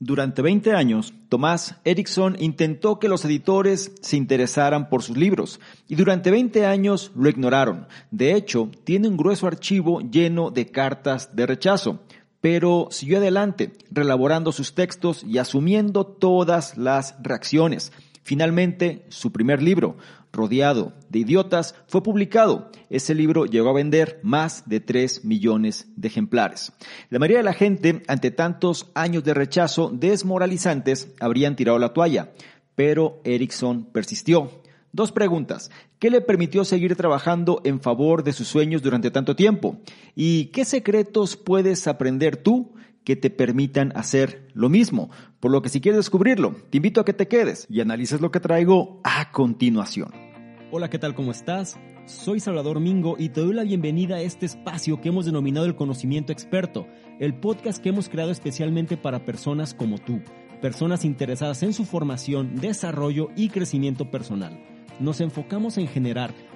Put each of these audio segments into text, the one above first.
Durante 20 años, Tomás Erickson intentó que los editores se interesaran por sus libros y durante 20 años lo ignoraron. De hecho, tiene un grueso archivo lleno de cartas de rechazo pero siguió adelante, relaborando sus textos y asumiendo todas las reacciones. Finalmente, su primer libro, Rodeado de Idiotas, fue publicado. Ese libro llegó a vender más de 3 millones de ejemplares. La mayoría de la gente, ante tantos años de rechazo desmoralizantes, habrían tirado la toalla, pero Erickson persistió Dos preguntas. ¿Qué le permitió seguir trabajando en favor de sus sueños durante tanto tiempo? ¿Y qué secretos puedes aprender tú que te permitan hacer lo mismo? Por lo que si quieres descubrirlo, te invito a que te quedes y analices lo que traigo a continuación. Hola, ¿qué tal? ¿Cómo estás? Soy Salvador Mingo y te doy la bienvenida a este espacio que hemos denominado el conocimiento experto, el podcast que hemos creado especialmente para personas como tú, personas interesadas en su formación, desarrollo y crecimiento personal nos enfocamos en generar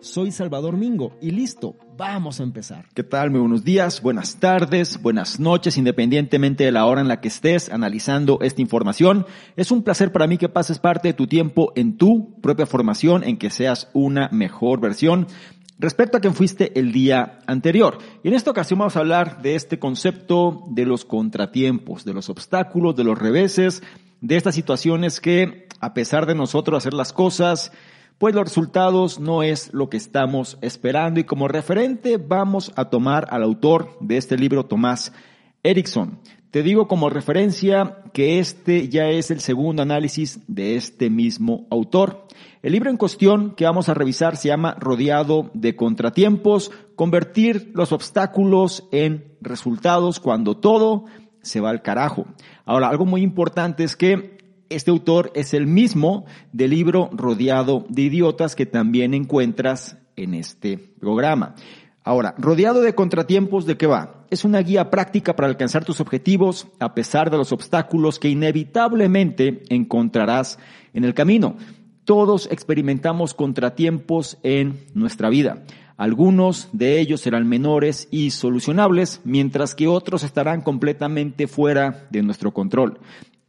Soy Salvador Mingo y listo, vamos a empezar. ¿Qué tal? Muy buenos días, buenas tardes, buenas noches, independientemente de la hora en la que estés analizando esta información. Es un placer para mí que pases parte de tu tiempo en tu propia formación, en que seas una mejor versión respecto a quien fuiste el día anterior. Y en esta ocasión vamos a hablar de este concepto de los contratiempos, de los obstáculos, de los reveses, de estas situaciones que, a pesar de nosotros hacer las cosas, pues los resultados no es lo que estamos esperando y como referente vamos a tomar al autor de este libro, Tomás Erickson. Te digo como referencia que este ya es el segundo análisis de este mismo autor. El libro en cuestión que vamos a revisar se llama Rodeado de contratiempos, convertir los obstáculos en resultados cuando todo se va al carajo. Ahora, algo muy importante es que este autor es el mismo del libro Rodeado de Idiotas que también encuentras en este programa. Ahora, rodeado de contratiempos, ¿de qué va? Es una guía práctica para alcanzar tus objetivos a pesar de los obstáculos que inevitablemente encontrarás en el camino. Todos experimentamos contratiempos en nuestra vida. Algunos de ellos serán menores y solucionables, mientras que otros estarán completamente fuera de nuestro control.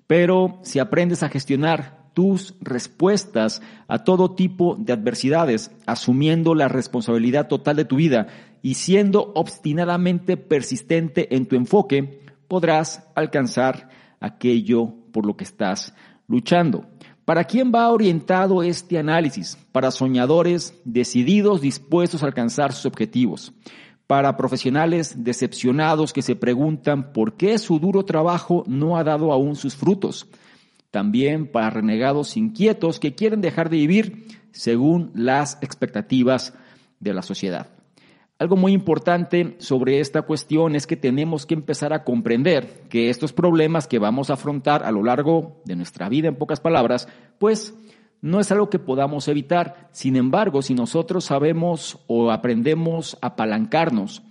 Pero si aprendes a gestionar tus respuestas a todo tipo de adversidades, asumiendo la responsabilidad total de tu vida y siendo obstinadamente persistente en tu enfoque, podrás alcanzar aquello por lo que estás luchando. ¿Para quién va orientado este análisis? Para soñadores decididos, dispuestos a alcanzar sus objetivos para profesionales decepcionados que se preguntan por qué su duro trabajo no ha dado aún sus frutos. También para renegados inquietos que quieren dejar de vivir según las expectativas de la sociedad. Algo muy importante sobre esta cuestión es que tenemos que empezar a comprender que estos problemas que vamos a afrontar a lo largo de nuestra vida, en pocas palabras, pues no es algo que podamos evitar. Sin embargo, si nosotros sabemos o aprendemos a apalancarnos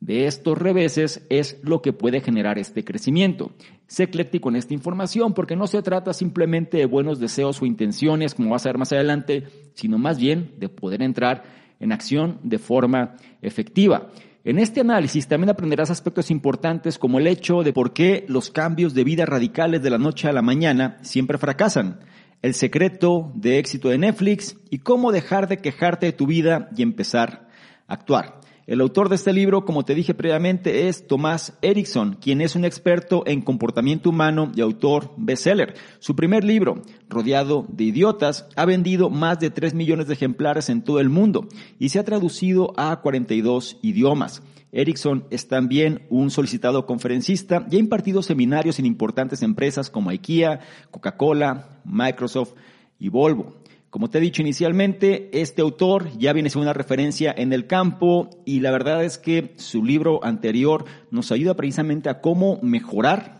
de estos reveses, es lo que puede generar este crecimiento. Sé ecléctico en esta información porque no se trata simplemente de buenos deseos o intenciones, como vas a ver más adelante, sino más bien de poder entrar en acción de forma efectiva. En este análisis también aprenderás aspectos importantes como el hecho de por qué los cambios de vida radicales de la noche a la mañana siempre fracasan el secreto de éxito de Netflix y cómo dejar de quejarte de tu vida y empezar a actuar. El autor de este libro, como te dije previamente, es Tomás Erickson, quien es un experto en comportamiento humano y autor bestseller. Su primer libro, Rodeado de Idiotas, ha vendido más de 3 millones de ejemplares en todo el mundo y se ha traducido a 42 idiomas. Erickson es también un solicitado conferencista y ha impartido seminarios en importantes empresas como IKEA, Coca-Cola, Microsoft y Volvo. Como te he dicho inicialmente, este autor ya viene siendo una referencia en el campo y la verdad es que su libro anterior nos ayuda precisamente a cómo mejorar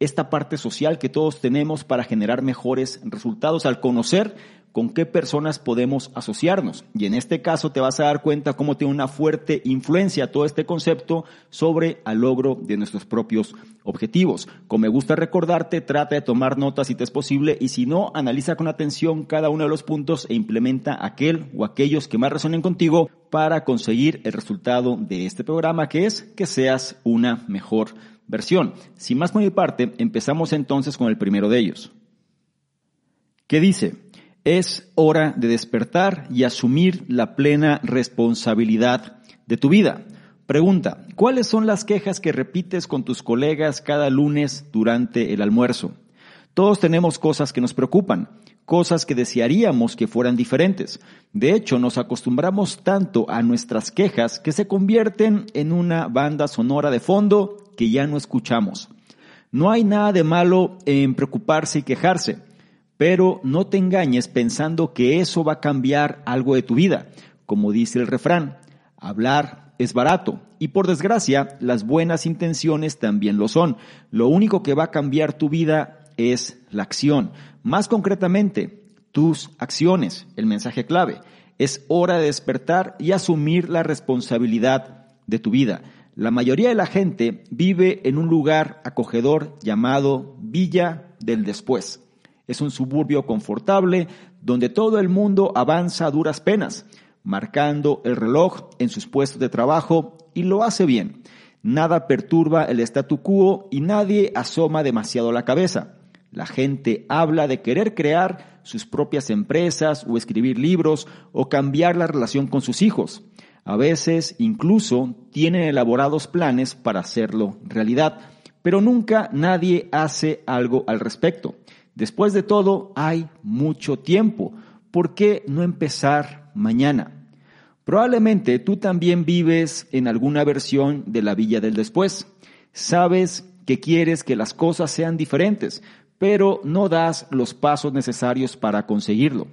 esta parte social que todos tenemos para generar mejores resultados al conocer con qué personas podemos asociarnos. Y en este caso te vas a dar cuenta cómo tiene una fuerte influencia todo este concepto sobre el logro de nuestros propios objetivos. Como me gusta recordarte, trata de tomar notas si te es posible y si no, analiza con atención cada uno de los puntos e implementa aquel o aquellos que más resonen contigo para conseguir el resultado de este programa que es que seas una mejor versión. Sin más por mi parte, empezamos entonces con el primero de ellos. ¿Qué dice? Es hora de despertar y asumir la plena responsabilidad de tu vida. Pregunta, ¿cuáles son las quejas que repites con tus colegas cada lunes durante el almuerzo? Todos tenemos cosas que nos preocupan, cosas que desearíamos que fueran diferentes. De hecho, nos acostumbramos tanto a nuestras quejas que se convierten en una banda sonora de fondo que ya no escuchamos. No hay nada de malo en preocuparse y quejarse. Pero no te engañes pensando que eso va a cambiar algo de tu vida. Como dice el refrán, hablar es barato. Y por desgracia, las buenas intenciones también lo son. Lo único que va a cambiar tu vida es la acción. Más concretamente, tus acciones. El mensaje clave. Es hora de despertar y asumir la responsabilidad de tu vida. La mayoría de la gente vive en un lugar acogedor llamado Villa del Después. Es un suburbio confortable donde todo el mundo avanza a duras penas, marcando el reloj en sus puestos de trabajo y lo hace bien. Nada perturba el statu quo y nadie asoma demasiado la cabeza. La gente habla de querer crear sus propias empresas o escribir libros o cambiar la relación con sus hijos. A veces incluso tienen elaborados planes para hacerlo realidad, pero nunca nadie hace algo al respecto. Después de todo, hay mucho tiempo. ¿Por qué no empezar mañana? Probablemente tú también vives en alguna versión de la villa del después. Sabes que quieres que las cosas sean diferentes, pero no das los pasos necesarios para conseguirlo.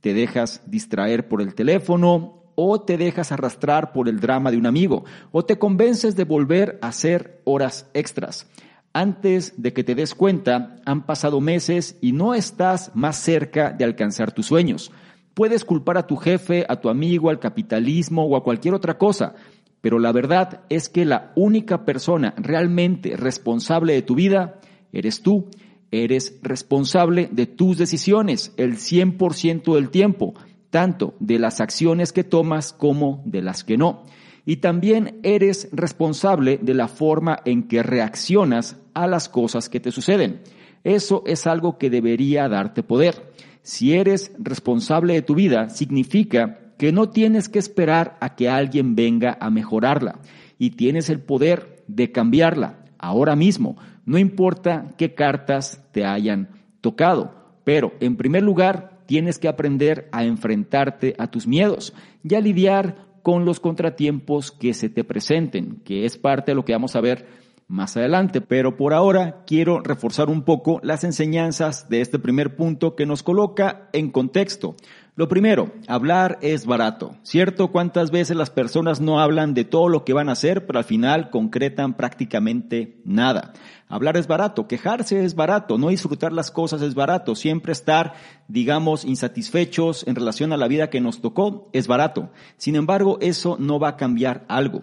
Te dejas distraer por el teléfono o te dejas arrastrar por el drama de un amigo o te convences de volver a hacer horas extras. Antes de que te des cuenta, han pasado meses y no estás más cerca de alcanzar tus sueños. Puedes culpar a tu jefe, a tu amigo, al capitalismo o a cualquier otra cosa, pero la verdad es que la única persona realmente responsable de tu vida eres tú. Eres responsable de tus decisiones el 100% del tiempo, tanto de las acciones que tomas como de las que no y también eres responsable de la forma en que reaccionas a las cosas que te suceden. Eso es algo que debería darte poder. Si eres responsable de tu vida, significa que no tienes que esperar a que alguien venga a mejorarla y tienes el poder de cambiarla ahora mismo, no importa qué cartas te hayan tocado. Pero, en primer lugar, tienes que aprender a enfrentarte a tus miedos y a lidiar con los contratiempos que se te presenten, que es parte de lo que vamos a ver más adelante. Pero por ahora quiero reforzar un poco las enseñanzas de este primer punto que nos coloca en contexto. Lo primero, hablar es barato. ¿Cierto? ¿Cuántas veces las personas no hablan de todo lo que van a hacer, pero al final concretan prácticamente nada? Hablar es barato, quejarse es barato, no disfrutar las cosas es barato, siempre estar, digamos, insatisfechos en relación a la vida que nos tocó es barato. Sin embargo, eso no va a cambiar algo.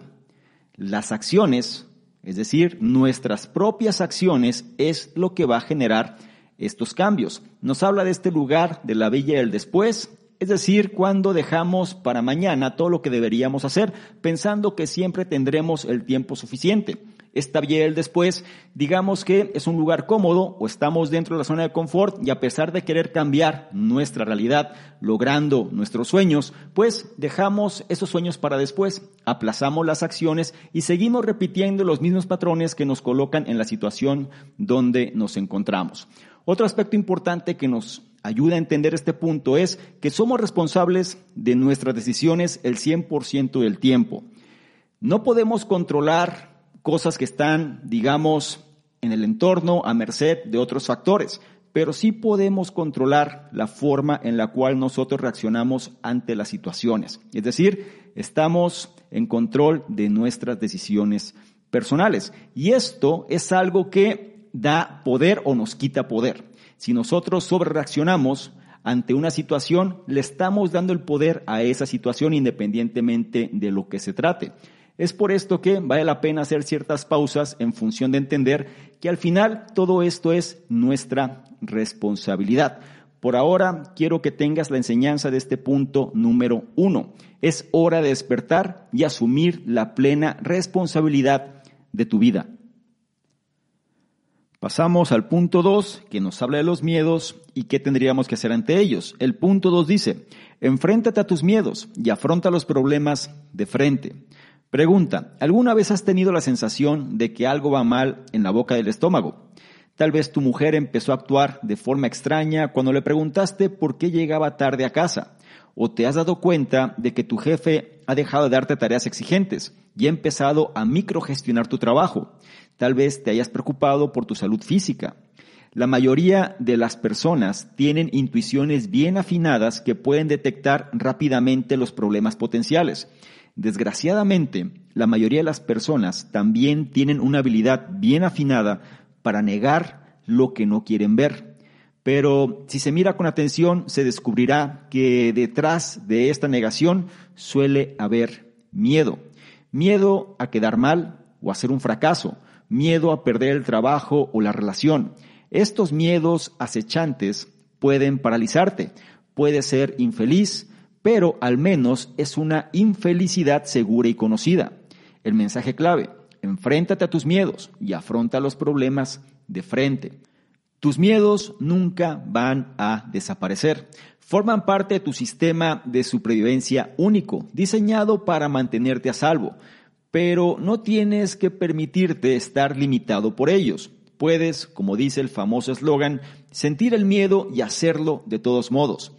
Las acciones, es decir, nuestras propias acciones, es lo que va a generar estos cambios. Nos habla de este lugar de la villa del después, es decir, cuando dejamos para mañana todo lo que deberíamos hacer, pensando que siempre tendremos el tiempo suficiente. esta biel después, digamos que es un lugar cómodo o estamos dentro de la zona de confort y a pesar de querer cambiar nuestra realidad, logrando nuestros sueños, pues dejamos esos sueños para después, aplazamos las acciones y seguimos repitiendo los mismos patrones que nos colocan en la situación donde nos encontramos. Otro aspecto importante que nos ayuda a entender este punto es que somos responsables de nuestras decisiones el 100% del tiempo. No podemos controlar cosas que están, digamos, en el entorno a merced de otros factores, pero sí podemos controlar la forma en la cual nosotros reaccionamos ante las situaciones. Es decir, estamos en control de nuestras decisiones personales. Y esto es algo que da poder o nos quita poder. Si nosotros sobrereaccionamos ante una situación, le estamos dando el poder a esa situación independientemente de lo que se trate. Es por esto que vale la pena hacer ciertas pausas en función de entender que al final todo esto es nuestra responsabilidad. Por ahora quiero que tengas la enseñanza de este punto número uno. Es hora de despertar y asumir la plena responsabilidad de tu vida. Pasamos al punto dos, que nos habla de los miedos y qué tendríamos que hacer ante ellos. El punto dos dice, enfréntate a tus miedos y afronta los problemas de frente. Pregunta, ¿alguna vez has tenido la sensación de que algo va mal en la boca del estómago? Tal vez tu mujer empezó a actuar de forma extraña cuando le preguntaste por qué llegaba tarde a casa. O te has dado cuenta de que tu jefe ha dejado de darte tareas exigentes y ha empezado a microgestionar tu trabajo. Tal vez te hayas preocupado por tu salud física. La mayoría de las personas tienen intuiciones bien afinadas que pueden detectar rápidamente los problemas potenciales. Desgraciadamente, la mayoría de las personas también tienen una habilidad bien afinada para negar lo que no quieren ver. Pero si se mira con atención, se descubrirá que detrás de esta negación suele haber miedo. Miedo a quedar mal o a ser un fracaso. Miedo a perder el trabajo o la relación. Estos miedos acechantes pueden paralizarte. Puedes ser infeliz, pero al menos es una infelicidad segura y conocida. El mensaje clave, enfréntate a tus miedos y afronta los problemas de frente. Tus miedos nunca van a desaparecer. Forman parte de tu sistema de supervivencia único, diseñado para mantenerte a salvo, pero no tienes que permitirte estar limitado por ellos. Puedes, como dice el famoso eslogan, sentir el miedo y hacerlo de todos modos.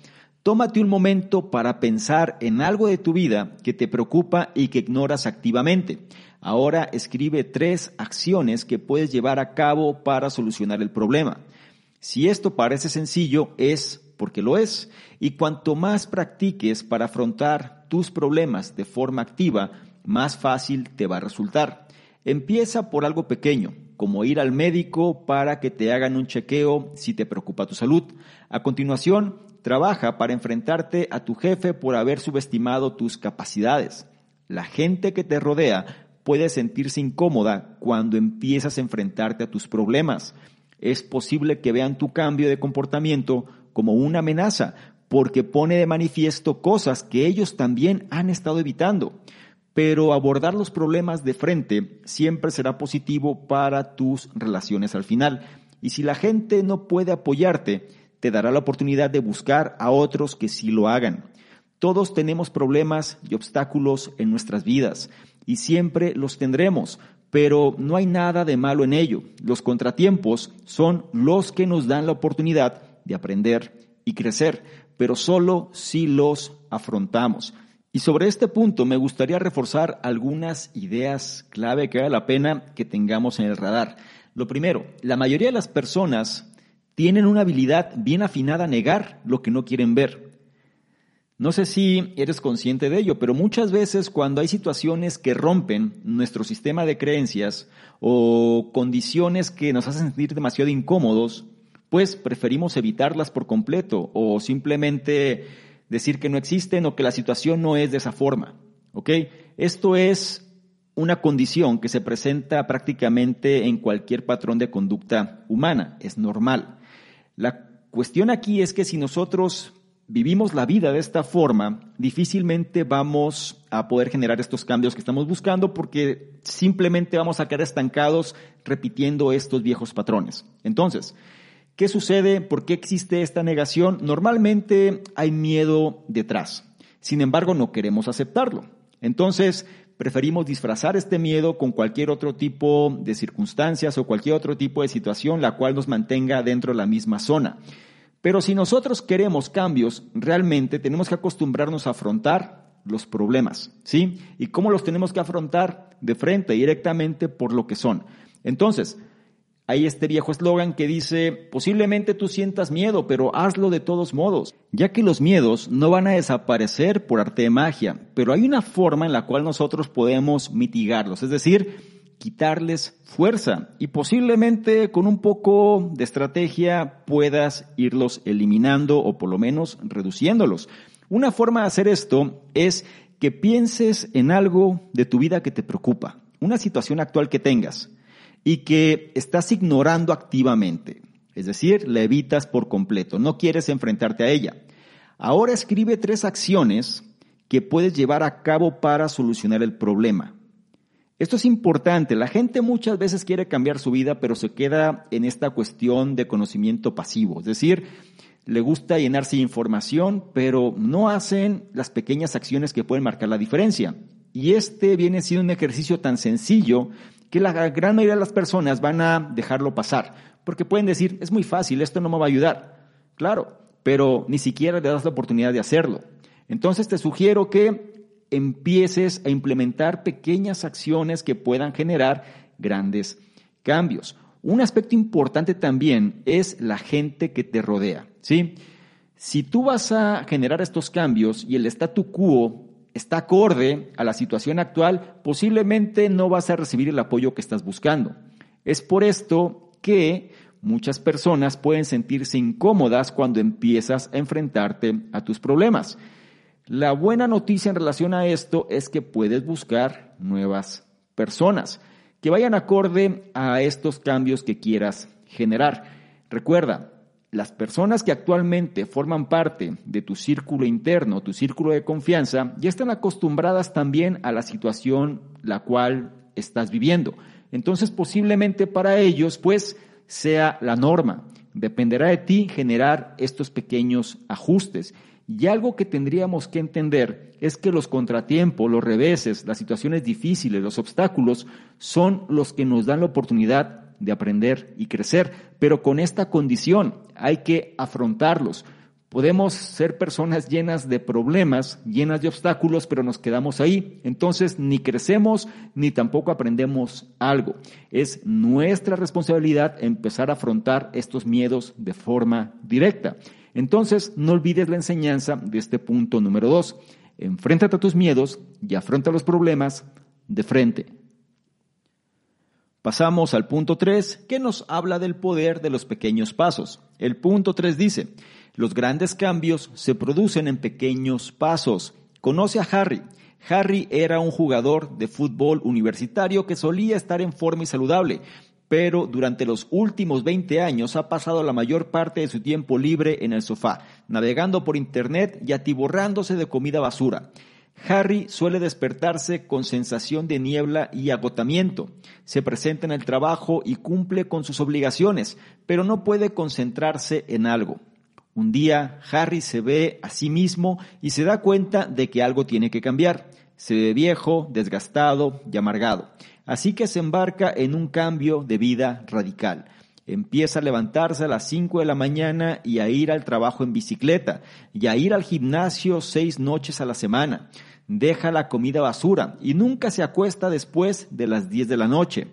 Tómate un momento para pensar en algo de tu vida que te preocupa y que ignoras activamente. Ahora escribe tres acciones que puedes llevar a cabo para solucionar el problema. Si esto parece sencillo, es porque lo es. Y cuanto más practiques para afrontar tus problemas de forma activa, más fácil te va a resultar. Empieza por algo pequeño, como ir al médico para que te hagan un chequeo si te preocupa tu salud. A continuación, Trabaja para enfrentarte a tu jefe por haber subestimado tus capacidades. La gente que te rodea puede sentirse incómoda cuando empiezas a enfrentarte a tus problemas. Es posible que vean tu cambio de comportamiento como una amenaza porque pone de manifiesto cosas que ellos también han estado evitando. Pero abordar los problemas de frente siempre será positivo para tus relaciones al final. Y si la gente no puede apoyarte, te dará la oportunidad de buscar a otros que sí lo hagan. Todos tenemos problemas y obstáculos en nuestras vidas y siempre los tendremos, pero no hay nada de malo en ello. Los contratiempos son los que nos dan la oportunidad de aprender y crecer, pero solo si los afrontamos. Y sobre este punto me gustaría reforzar algunas ideas clave que vale la pena que tengamos en el radar. Lo primero, la mayoría de las personas tienen una habilidad bien afinada a negar lo que no quieren ver. No sé si eres consciente de ello, pero muchas veces cuando hay situaciones que rompen nuestro sistema de creencias o condiciones que nos hacen sentir demasiado incómodos, pues preferimos evitarlas por completo o simplemente decir que no existen o que la situación no es de esa forma. ¿Ok? Esto es una condición que se presenta prácticamente en cualquier patrón de conducta humana, es normal. La cuestión aquí es que si nosotros vivimos la vida de esta forma, difícilmente vamos a poder generar estos cambios que estamos buscando porque simplemente vamos a quedar estancados repitiendo estos viejos patrones. Entonces, ¿qué sucede? ¿Por qué existe esta negación? Normalmente hay miedo detrás. Sin embargo, no queremos aceptarlo. Entonces, preferimos disfrazar este miedo con cualquier otro tipo de circunstancias o cualquier otro tipo de situación la cual nos mantenga dentro de la misma zona. Pero si nosotros queremos cambios, realmente tenemos que acostumbrarnos a afrontar los problemas, ¿sí? ¿Y cómo los tenemos que afrontar? De frente, directamente por lo que son. Entonces, hay este viejo eslogan que dice, posiblemente tú sientas miedo, pero hazlo de todos modos, ya que los miedos no van a desaparecer por arte de magia, pero hay una forma en la cual nosotros podemos mitigarlos, es decir, quitarles fuerza y posiblemente con un poco de estrategia puedas irlos eliminando o por lo menos reduciéndolos. Una forma de hacer esto es que pienses en algo de tu vida que te preocupa, una situación actual que tengas y que estás ignorando activamente, es decir, la evitas por completo, no quieres enfrentarte a ella. Ahora escribe tres acciones que puedes llevar a cabo para solucionar el problema. Esto es importante. La gente muchas veces quiere cambiar su vida, pero se queda en esta cuestión de conocimiento pasivo. Es decir, le gusta llenarse de información, pero no hacen las pequeñas acciones que pueden marcar la diferencia. Y este viene siendo un ejercicio tan sencillo que la gran mayoría de las personas van a dejarlo pasar, porque pueden decir, es muy fácil, esto no me va a ayudar. Claro, pero ni siquiera le das la oportunidad de hacerlo. Entonces te sugiero que empieces a implementar pequeñas acciones que puedan generar grandes cambios. Un aspecto importante también es la gente que te rodea, ¿sí? Si tú vas a generar estos cambios y el statu quo está acorde a la situación actual, posiblemente no vas a recibir el apoyo que estás buscando. Es por esto que muchas personas pueden sentirse incómodas cuando empiezas a enfrentarte a tus problemas. La buena noticia en relación a esto es que puedes buscar nuevas personas que vayan acorde a estos cambios que quieras generar. Recuerda, las personas que actualmente forman parte de tu círculo interno, tu círculo de confianza, ya están acostumbradas también a la situación la cual estás viviendo. Entonces posiblemente para ellos pues sea la norma. Dependerá de ti generar estos pequeños ajustes. Y algo que tendríamos que entender es que los contratiempos, los reveses, las situaciones difíciles, los obstáculos son los que nos dan la oportunidad de aprender y crecer, pero con esta condición hay que afrontarlos. Podemos ser personas llenas de problemas, llenas de obstáculos, pero nos quedamos ahí. Entonces ni crecemos ni tampoco aprendemos algo. Es nuestra responsabilidad empezar a afrontar estos miedos de forma directa. Entonces, no olvides la enseñanza de este punto número dos. Enfréntate a tus miedos y afronta los problemas de frente. Pasamos al punto 3, que nos habla del poder de los pequeños pasos. El punto 3 dice, los grandes cambios se producen en pequeños pasos. Conoce a Harry. Harry era un jugador de fútbol universitario que solía estar en forma y saludable, pero durante los últimos 20 años ha pasado la mayor parte de su tiempo libre en el sofá, navegando por Internet y atiborrándose de comida basura. Harry suele despertarse con sensación de niebla y agotamiento. Se presenta en el trabajo y cumple con sus obligaciones, pero no puede concentrarse en algo. Un día Harry se ve a sí mismo y se da cuenta de que algo tiene que cambiar. Se ve viejo, desgastado y amargado. Así que se embarca en un cambio de vida radical. Empieza a levantarse a las 5 de la mañana y a ir al trabajo en bicicleta y a ir al gimnasio seis noches a la semana. Deja la comida basura y nunca se acuesta después de las 10 de la noche.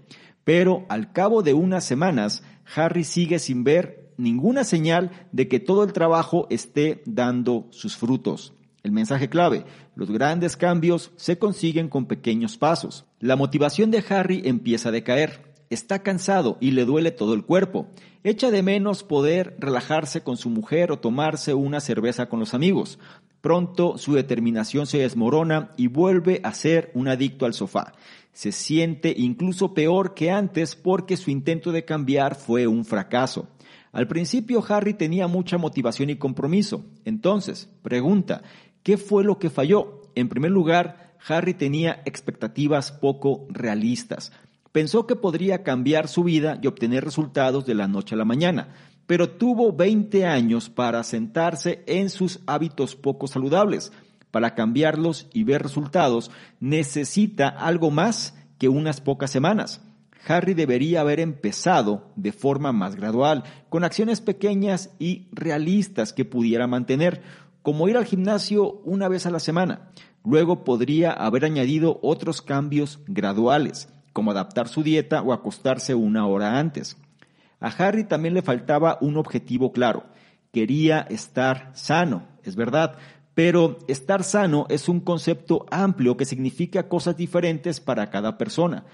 Pero al cabo de unas semanas, Harry sigue sin ver ninguna señal de que todo el trabajo esté dando sus frutos. El mensaje clave, los grandes cambios se consiguen con pequeños pasos. La motivación de Harry empieza a decaer. Está cansado y le duele todo el cuerpo. Echa de menos poder relajarse con su mujer o tomarse una cerveza con los amigos. Pronto su determinación se desmorona y vuelve a ser un adicto al sofá. Se siente incluso peor que antes porque su intento de cambiar fue un fracaso. Al principio Harry tenía mucha motivación y compromiso. Entonces, pregunta, ¿qué fue lo que falló? En primer lugar, Harry tenía expectativas poco realistas. Pensó que podría cambiar su vida y obtener resultados de la noche a la mañana, pero tuvo 20 años para sentarse en sus hábitos poco saludables. Para cambiarlos y ver resultados necesita algo más que unas pocas semanas. Harry debería haber empezado de forma más gradual, con acciones pequeñas y realistas que pudiera mantener, como ir al gimnasio una vez a la semana. Luego podría haber añadido otros cambios graduales, como adaptar su dieta o acostarse una hora antes. A Harry también le faltaba un objetivo claro. Quería estar sano, es verdad, pero estar sano es un concepto amplio que significa cosas diferentes para cada persona.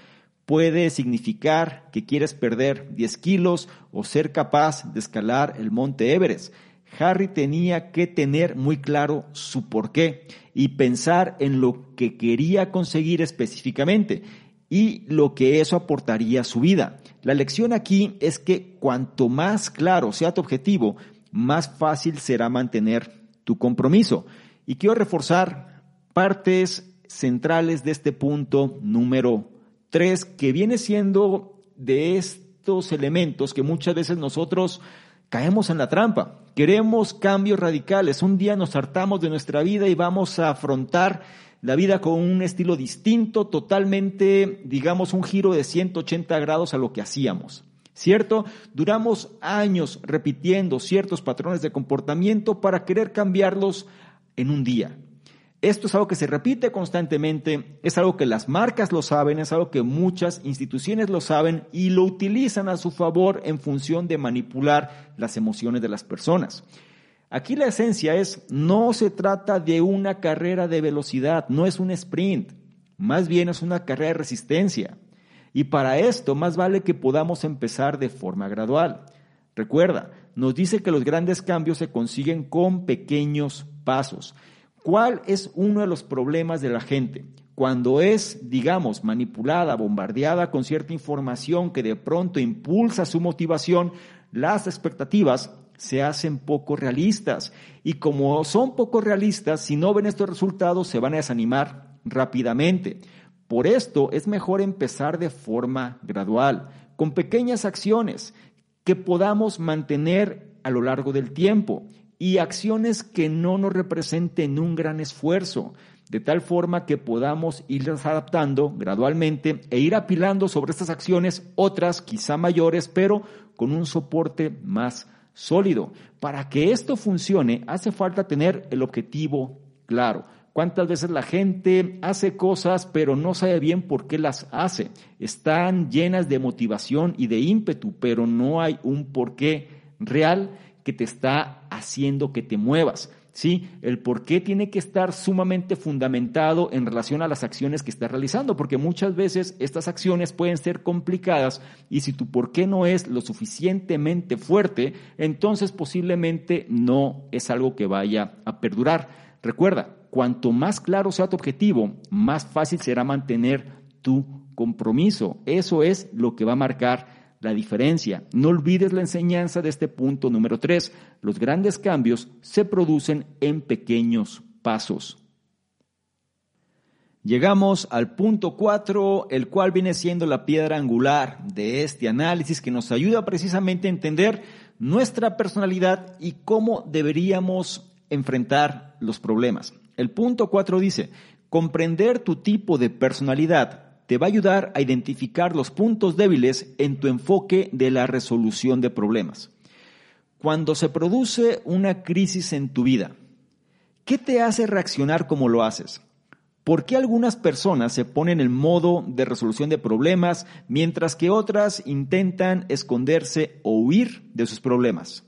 Puede significar que quieres perder 10 kilos o ser capaz de escalar el monte Everest. Harry tenía que tener muy claro su porqué y pensar en lo que quería conseguir específicamente y lo que eso aportaría a su vida. La lección aquí es que cuanto más claro sea tu objetivo, más fácil será mantener tu compromiso. Y quiero reforzar partes centrales de este punto número tres, que viene siendo de estos elementos que muchas veces nosotros caemos en la trampa. Queremos cambios radicales. Un día nos hartamos de nuestra vida y vamos a afrontar la vida con un estilo distinto, totalmente, digamos, un giro de 180 grados a lo que hacíamos. ¿Cierto? Duramos años repitiendo ciertos patrones de comportamiento para querer cambiarlos en un día. Esto es algo que se repite constantemente, es algo que las marcas lo saben, es algo que muchas instituciones lo saben y lo utilizan a su favor en función de manipular las emociones de las personas. Aquí la esencia es, no se trata de una carrera de velocidad, no es un sprint, más bien es una carrera de resistencia. Y para esto más vale que podamos empezar de forma gradual. Recuerda, nos dice que los grandes cambios se consiguen con pequeños pasos. ¿Cuál es uno de los problemas de la gente? Cuando es, digamos, manipulada, bombardeada con cierta información que de pronto impulsa su motivación, las expectativas se hacen poco realistas. Y como son poco realistas, si no ven estos resultados, se van a desanimar rápidamente. Por esto es mejor empezar de forma gradual, con pequeñas acciones que podamos mantener a lo largo del tiempo y acciones que no nos representen un gran esfuerzo, de tal forma que podamos irlas adaptando gradualmente e ir apilando sobre estas acciones otras quizá mayores, pero con un soporte más sólido. Para que esto funcione hace falta tener el objetivo claro. ¿Cuántas veces la gente hace cosas pero no sabe bien por qué las hace? Están llenas de motivación y de ímpetu, pero no hay un porqué real que te está haciendo que te muevas. ¿Sí? El por qué tiene que estar sumamente fundamentado en relación a las acciones que estás realizando, porque muchas veces estas acciones pueden ser complicadas y si tu por qué no es lo suficientemente fuerte, entonces posiblemente no es algo que vaya a perdurar. Recuerda, cuanto más claro sea tu objetivo, más fácil será mantener tu compromiso. Eso es lo que va a marcar la diferencia. No olvides la enseñanza de este punto número tres. Los grandes cambios se producen en pequeños pasos. Llegamos al punto cuatro, el cual viene siendo la piedra angular de este análisis que nos ayuda precisamente a entender nuestra personalidad y cómo deberíamos enfrentar los problemas. El punto cuatro dice, comprender tu tipo de personalidad te va a ayudar a identificar los puntos débiles en tu enfoque de la resolución de problemas. Cuando se produce una crisis en tu vida, ¿qué te hace reaccionar como lo haces? ¿Por qué algunas personas se ponen en modo de resolución de problemas mientras que otras intentan esconderse o huir de sus problemas?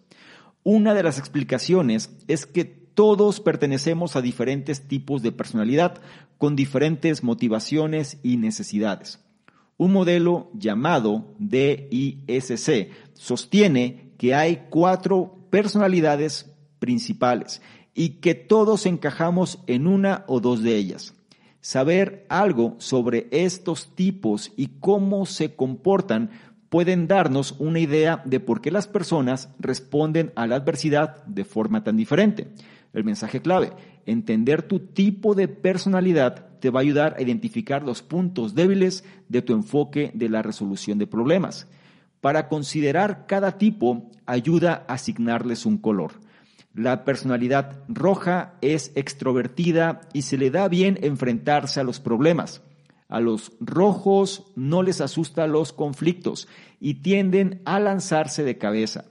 Una de las explicaciones es que todos pertenecemos a diferentes tipos de personalidad con diferentes motivaciones y necesidades. Un modelo llamado DISC sostiene que hay cuatro personalidades principales y que todos encajamos en una o dos de ellas. Saber algo sobre estos tipos y cómo se comportan pueden darnos una idea de por qué las personas responden a la adversidad de forma tan diferente. El mensaje clave, entender tu tipo de personalidad te va a ayudar a identificar los puntos débiles de tu enfoque de la resolución de problemas. Para considerar cada tipo, ayuda a asignarles un color. La personalidad roja es extrovertida y se le da bien enfrentarse a los problemas. A los rojos no les asusta los conflictos y tienden a lanzarse de cabeza.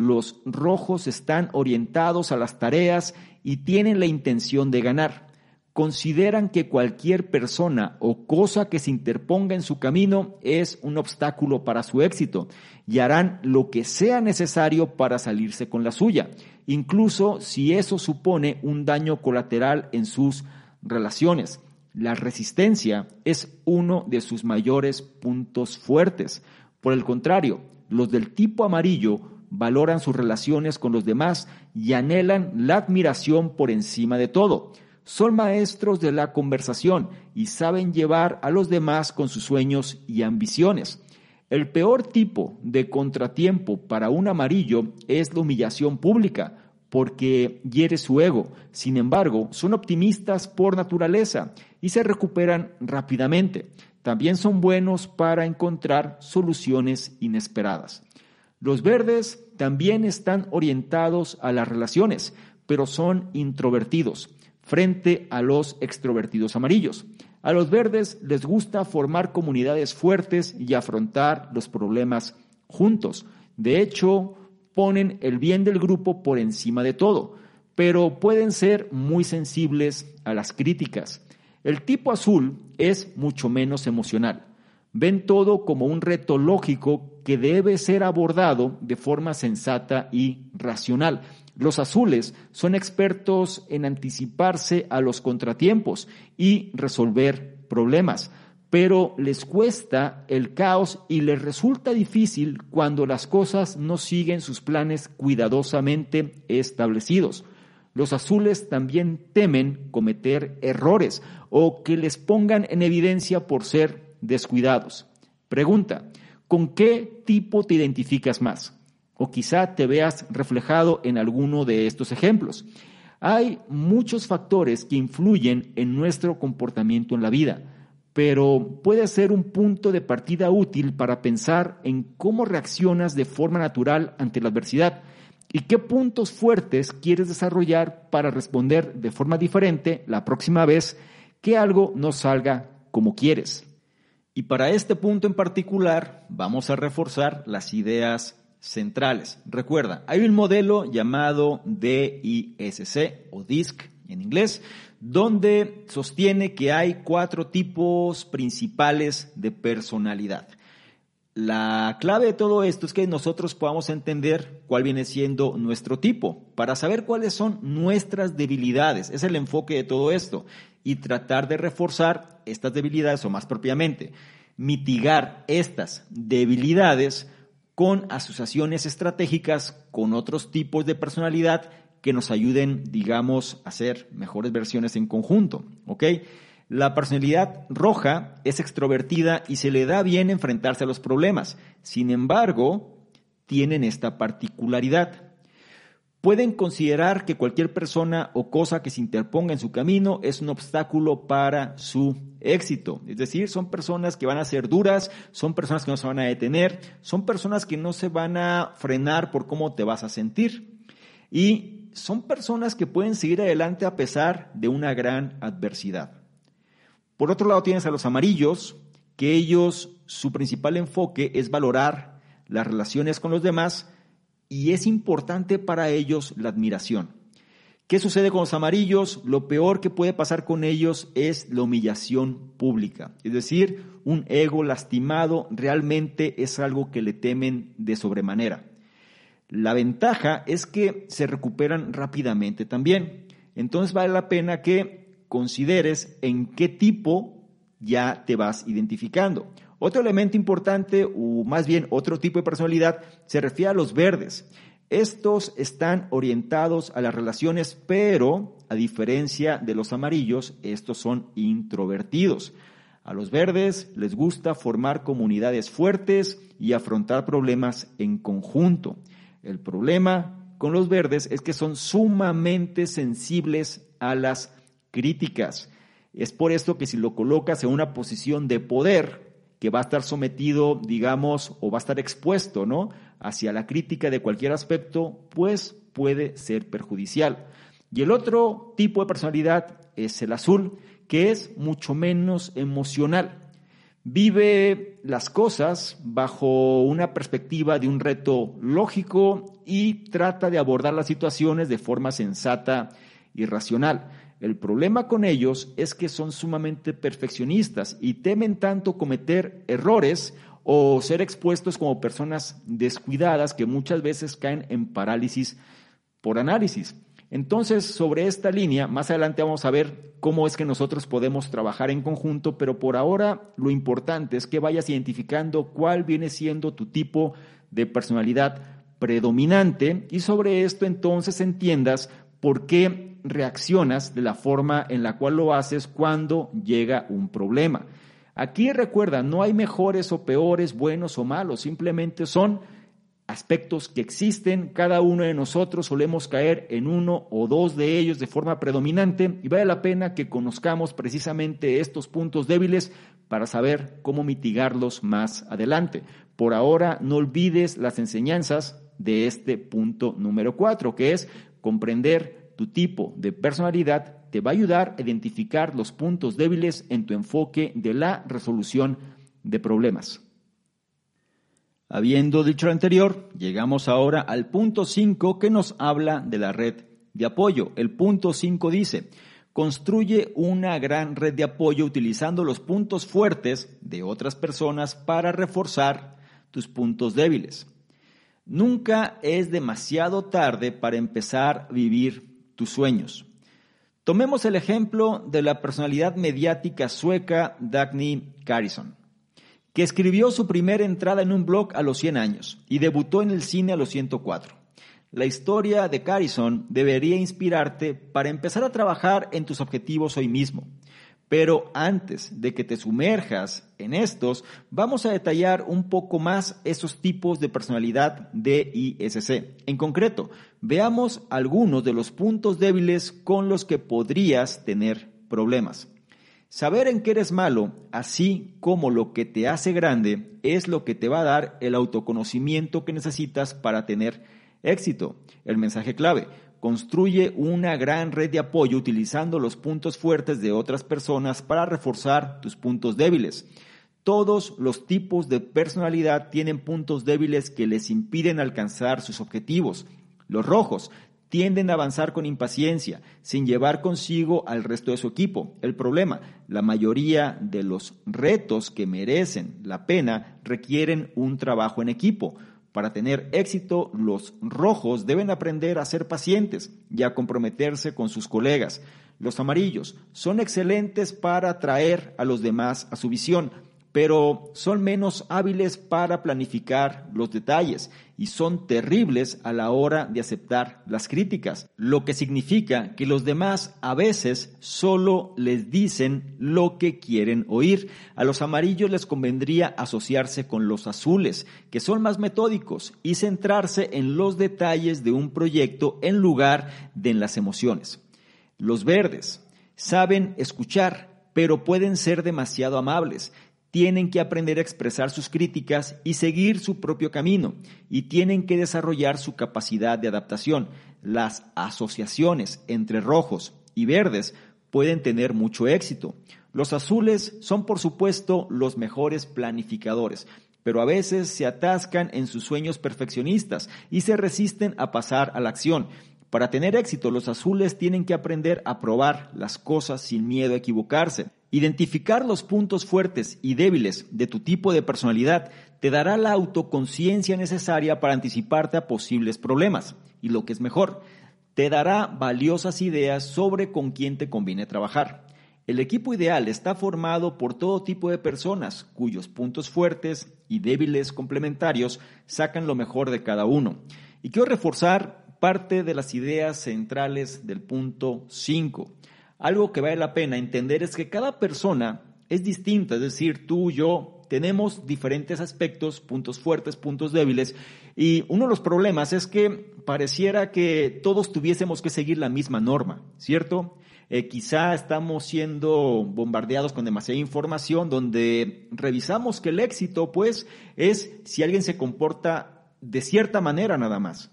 Los rojos están orientados a las tareas y tienen la intención de ganar. Consideran que cualquier persona o cosa que se interponga en su camino es un obstáculo para su éxito y harán lo que sea necesario para salirse con la suya, incluso si eso supone un daño colateral en sus relaciones. La resistencia es uno de sus mayores puntos fuertes. Por el contrario, los del tipo amarillo valoran sus relaciones con los demás y anhelan la admiración por encima de todo. Son maestros de la conversación y saben llevar a los demás con sus sueños y ambiciones. El peor tipo de contratiempo para un amarillo es la humillación pública, porque hiere su ego. Sin embargo, son optimistas por naturaleza y se recuperan rápidamente. También son buenos para encontrar soluciones inesperadas. Los verdes también están orientados a las relaciones, pero son introvertidos frente a los extrovertidos amarillos. A los verdes les gusta formar comunidades fuertes y afrontar los problemas juntos. De hecho, ponen el bien del grupo por encima de todo, pero pueden ser muy sensibles a las críticas. El tipo azul es mucho menos emocional. Ven todo como un reto lógico que debe ser abordado de forma sensata y racional. Los azules son expertos en anticiparse a los contratiempos y resolver problemas pero les cuesta el caos y les resulta difícil cuando las cosas no siguen sus planes cuidadosamente establecidos. Los azules también temen cometer errores o que les pongan en evidencia por ser descuidados. Pregunta, ¿con qué tipo te identificas más? O quizá te veas reflejado en alguno de estos ejemplos. Hay muchos factores que influyen en nuestro comportamiento en la vida pero puede ser un punto de partida útil para pensar en cómo reaccionas de forma natural ante la adversidad y qué puntos fuertes quieres desarrollar para responder de forma diferente la próxima vez que algo no salga como quieres. Y para este punto en particular vamos a reforzar las ideas centrales. Recuerda, hay un modelo llamado DISC o DISC en inglés, donde sostiene que hay cuatro tipos principales de personalidad. La clave de todo esto es que nosotros podamos entender cuál viene siendo nuestro tipo, para saber cuáles son nuestras debilidades. Es el enfoque de todo esto. Y tratar de reforzar estas debilidades, o más propiamente, mitigar estas debilidades con asociaciones estratégicas con otros tipos de personalidad que nos ayuden, digamos, a hacer mejores versiones en conjunto, ¿ok? La personalidad roja es extrovertida y se le da bien enfrentarse a los problemas. Sin embargo, tienen esta particularidad. Pueden considerar que cualquier persona o cosa que se interponga en su camino es un obstáculo para su éxito. Es decir, son personas que van a ser duras, son personas que no se van a detener, son personas que no se van a frenar por cómo te vas a sentir. Y son personas que pueden seguir adelante a pesar de una gran adversidad. Por otro lado tienes a los amarillos, que ellos, su principal enfoque es valorar las relaciones con los demás y es importante para ellos la admiración. ¿Qué sucede con los amarillos? Lo peor que puede pasar con ellos es la humillación pública. Es decir, un ego lastimado realmente es algo que le temen de sobremanera. La ventaja es que se recuperan rápidamente también. Entonces vale la pena que consideres en qué tipo ya te vas identificando. Otro elemento importante, o más bien otro tipo de personalidad, se refiere a los verdes. Estos están orientados a las relaciones, pero a diferencia de los amarillos, estos son introvertidos. A los verdes les gusta formar comunidades fuertes y afrontar problemas en conjunto. El problema con los verdes es que son sumamente sensibles a las críticas. Es por esto que si lo colocas en una posición de poder, que va a estar sometido, digamos, o va a estar expuesto, ¿no? Hacia la crítica de cualquier aspecto, pues puede ser perjudicial. Y el otro tipo de personalidad es el azul, que es mucho menos emocional. Vive las cosas bajo una perspectiva de un reto lógico y trata de abordar las situaciones de forma sensata y racional. El problema con ellos es que son sumamente perfeccionistas y temen tanto cometer errores o ser expuestos como personas descuidadas que muchas veces caen en parálisis por análisis. Entonces, sobre esta línea, más adelante vamos a ver cómo es que nosotros podemos trabajar en conjunto, pero por ahora lo importante es que vayas identificando cuál viene siendo tu tipo de personalidad predominante y sobre esto entonces entiendas por qué reaccionas de la forma en la cual lo haces cuando llega un problema. Aquí recuerda, no hay mejores o peores, buenos o malos, simplemente son aspectos que existen, cada uno de nosotros solemos caer en uno o dos de ellos de forma predominante y vale la pena que conozcamos precisamente estos puntos débiles para saber cómo mitigarlos más adelante. Por ahora, no olvides las enseñanzas de este punto número cuatro, que es comprender tu tipo de personalidad te va a ayudar a identificar los puntos débiles en tu enfoque de la resolución de problemas. Habiendo dicho lo anterior, llegamos ahora al punto 5 que nos habla de la red de apoyo. El punto 5 dice, construye una gran red de apoyo utilizando los puntos fuertes de otras personas para reforzar tus puntos débiles. Nunca es demasiado tarde para empezar a vivir tus sueños. Tomemos el ejemplo de la personalidad mediática sueca Dagny Carison que escribió su primera entrada en un blog a los 100 años y debutó en el cine a los 104. La historia de Carison debería inspirarte para empezar a trabajar en tus objetivos hoy mismo. Pero antes de que te sumerjas en estos, vamos a detallar un poco más esos tipos de personalidad de ISC. En concreto, veamos algunos de los puntos débiles con los que podrías tener problemas. Saber en qué eres malo, así como lo que te hace grande, es lo que te va a dar el autoconocimiento que necesitas para tener éxito. El mensaje clave, construye una gran red de apoyo utilizando los puntos fuertes de otras personas para reforzar tus puntos débiles. Todos los tipos de personalidad tienen puntos débiles que les impiden alcanzar sus objetivos. Los rojos tienden a avanzar con impaciencia, sin llevar consigo al resto de su equipo. El problema, la mayoría de los retos que merecen la pena requieren un trabajo en equipo. Para tener éxito, los rojos deben aprender a ser pacientes y a comprometerse con sus colegas. Los amarillos son excelentes para atraer a los demás a su visión, pero son menos hábiles para planificar los detalles y son terribles a la hora de aceptar las críticas, lo que significa que los demás a veces solo les dicen lo que quieren oír. A los amarillos les convendría asociarse con los azules, que son más metódicos, y centrarse en los detalles de un proyecto en lugar de en las emociones. Los verdes saben escuchar, pero pueden ser demasiado amables tienen que aprender a expresar sus críticas y seguir su propio camino, y tienen que desarrollar su capacidad de adaptación. Las asociaciones entre rojos y verdes pueden tener mucho éxito. Los azules son, por supuesto, los mejores planificadores, pero a veces se atascan en sus sueños perfeccionistas y se resisten a pasar a la acción. Para tener éxito, los azules tienen que aprender a probar las cosas sin miedo a equivocarse. Identificar los puntos fuertes y débiles de tu tipo de personalidad te dará la autoconciencia necesaria para anticiparte a posibles problemas. Y lo que es mejor, te dará valiosas ideas sobre con quién te conviene trabajar. El equipo ideal está formado por todo tipo de personas cuyos puntos fuertes y débiles complementarios sacan lo mejor de cada uno. Y quiero reforzar parte de las ideas centrales del punto 5. Algo que vale la pena entender es que cada persona es distinta, es decir, tú, yo, tenemos diferentes aspectos, puntos fuertes, puntos débiles, y uno de los problemas es que pareciera que todos tuviésemos que seguir la misma norma, ¿cierto? Eh, quizá estamos siendo bombardeados con demasiada información donde revisamos que el éxito, pues, es si alguien se comporta de cierta manera nada más.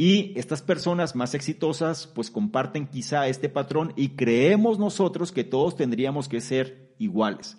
Y estas personas más exitosas pues comparten quizá este patrón y creemos nosotros que todos tendríamos que ser iguales.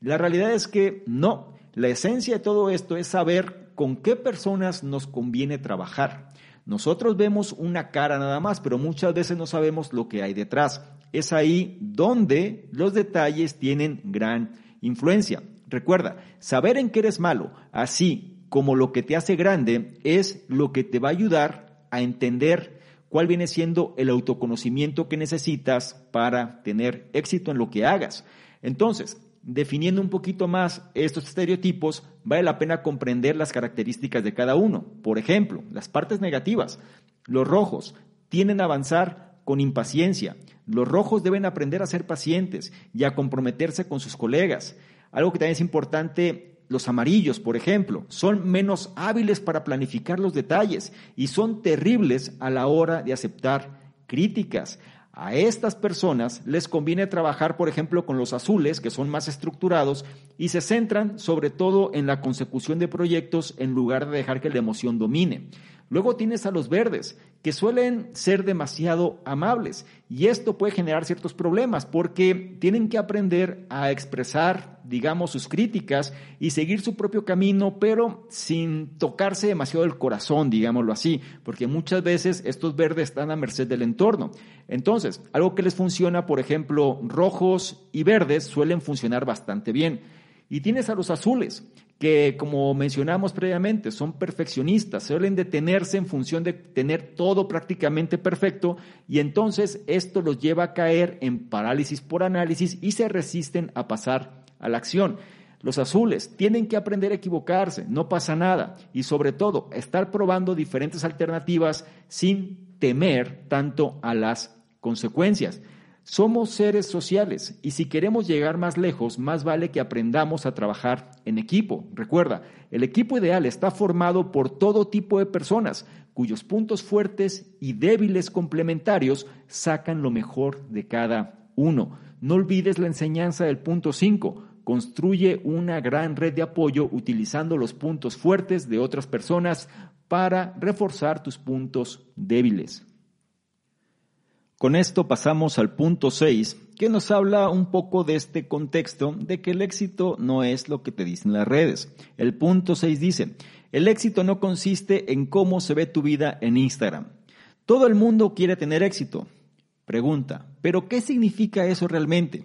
La realidad es que no. La esencia de todo esto es saber con qué personas nos conviene trabajar. Nosotros vemos una cara nada más, pero muchas veces no sabemos lo que hay detrás. Es ahí donde los detalles tienen gran influencia. Recuerda, saber en qué eres malo, así como lo que te hace grande, es lo que te va a ayudar a entender cuál viene siendo el autoconocimiento que necesitas para tener éxito en lo que hagas. Entonces, definiendo un poquito más estos estereotipos, vale la pena comprender las características de cada uno. Por ejemplo, las partes negativas. Los rojos tienden a avanzar con impaciencia. Los rojos deben aprender a ser pacientes y a comprometerse con sus colegas. Algo que también es importante los amarillos, por ejemplo, son menos hábiles para planificar los detalles y son terribles a la hora de aceptar críticas. A estas personas les conviene trabajar, por ejemplo, con los azules, que son más estructurados y se centran sobre todo en la consecución de proyectos en lugar de dejar que la emoción domine. Luego tienes a los verdes, que suelen ser demasiado amables y esto puede generar ciertos problemas porque tienen que aprender a expresar, digamos, sus críticas y seguir su propio camino, pero sin tocarse demasiado el corazón, digámoslo así, porque muchas veces estos verdes están a merced del entorno. Entonces, algo que les funciona, por ejemplo, rojos y verdes suelen funcionar bastante bien. Y tienes a los azules, que como mencionamos previamente, son perfeccionistas, suelen detenerse en función de tener todo prácticamente perfecto y entonces esto los lleva a caer en parálisis por análisis y se resisten a pasar a la acción. Los azules tienen que aprender a equivocarse, no pasa nada y sobre todo estar probando diferentes alternativas sin temer tanto a las consecuencias. Somos seres sociales y si queremos llegar más lejos, más vale que aprendamos a trabajar en equipo. Recuerda, el equipo ideal está formado por todo tipo de personas cuyos puntos fuertes y débiles complementarios sacan lo mejor de cada uno. No olvides la enseñanza del punto 5. Construye una gran red de apoyo utilizando los puntos fuertes de otras personas para reforzar tus puntos débiles. Con esto pasamos al punto 6, que nos habla un poco de este contexto de que el éxito no es lo que te dicen las redes. El punto 6 dice, el éxito no consiste en cómo se ve tu vida en Instagram. Todo el mundo quiere tener éxito. Pregunta, ¿pero qué significa eso realmente?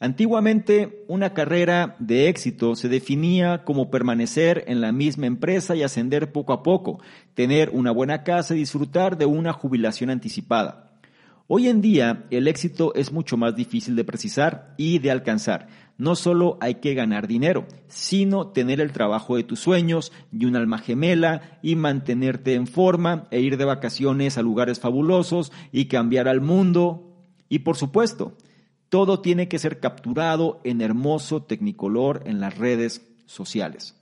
Antiguamente, una carrera de éxito se definía como permanecer en la misma empresa y ascender poco a poco, tener una buena casa y disfrutar de una jubilación anticipada. Hoy en día el éxito es mucho más difícil de precisar y de alcanzar. No solo hay que ganar dinero, sino tener el trabajo de tus sueños y un alma gemela y mantenerte en forma e ir de vacaciones a lugares fabulosos y cambiar al mundo. Y por supuesto, todo tiene que ser capturado en hermoso tecnicolor en las redes sociales.